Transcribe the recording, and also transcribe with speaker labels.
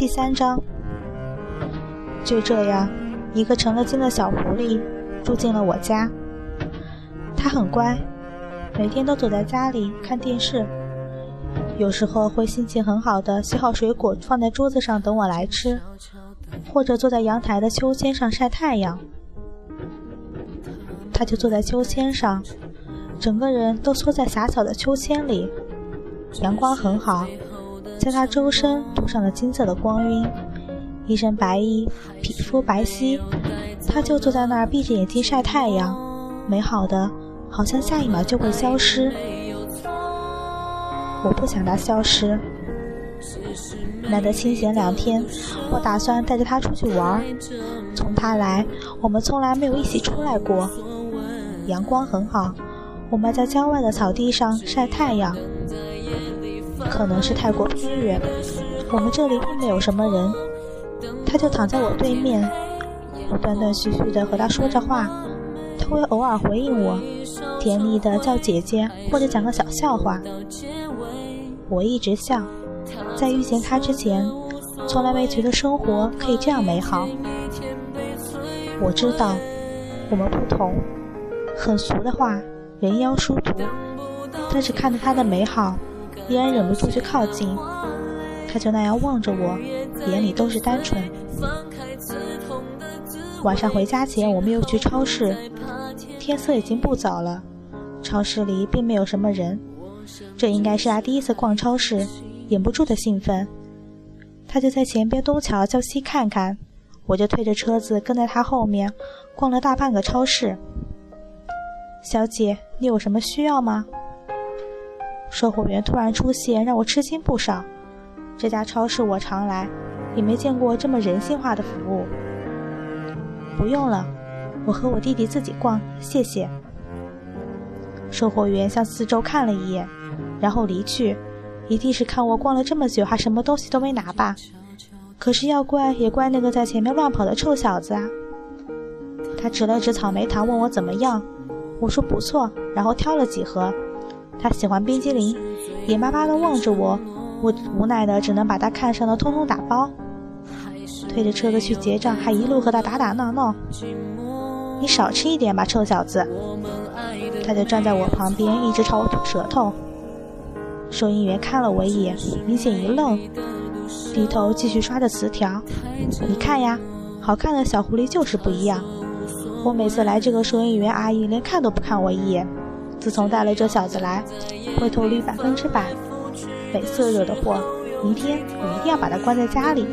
Speaker 1: 第三章，就这样，一个成了精的小狐狸住进了我家。它很乖，每天都躲在家里看电视，有时候会心情很好的洗好水果放在桌子上等我来吃，或者坐在阳台的秋千上晒太阳。它就坐在秋千上，整个人都缩在狭小的秋千里，阳光很好。在他周身涂上了金色的光晕，一身白衣，皮肤白皙，他就坐在那儿闭着眼睛晒太阳，美好的好像下一秒就会消失。我不想他消失。难得清闲两天，我打算带着他出去玩。从他来，我们从来没有一起出来过。阳光很好，我们在郊外的草地上晒太阳。可能是太过偏远，我们这里并没有什么人。他就躺在我对面，我断断续续地和他说着话，他会偶尔回应我，甜蜜地叫姐姐或者讲个小笑话。我一直笑，在遇见他之前，从来没觉得生活可以这样美好。我知道我们不同，很俗的话，人妖殊途，但是看着他的美好。依然忍不住去靠近，他就那样望着我，眼里都是单纯。晚上回家前，我们又去超市，天色已经不早了，超市里并没有什么人。这应该是他第一次逛超市，忍不住的兴奋。他就在前边东瞧瞧西看看，我就推着车子跟在他后面，逛了大半个超市。小姐，你有什么需要吗？售货员突然出现，让我吃惊不少。这家超市我常来，也没见过这么人性化的服务。不用了，我和我弟弟自己逛，谢谢。售货员向四周看了一眼，然后离去，一定是看我逛了这么久，还什么东西都没拿吧？可是要怪也怪那个在前面乱跑的臭小子啊！他指了指草莓糖，问我怎么样，我说不错，然后挑了几盒。他喜欢冰激凌，眼巴巴地望着我，我无奈的只能把他看上的通通打包，推着车子去结账，还一路和他打打闹闹。你少吃一点吧，臭小子！他就站在我旁边，一直朝我吐舌头。收银员看了我一眼，明显一愣，低头继续刷着词条。你看呀，好看的小狐狸就是不一样。我每次来，这个收银员阿姨连看都不看我一眼。自从带了这小子来，回头率百分之百。北色惹的祸，明天我一定要把他关在家里。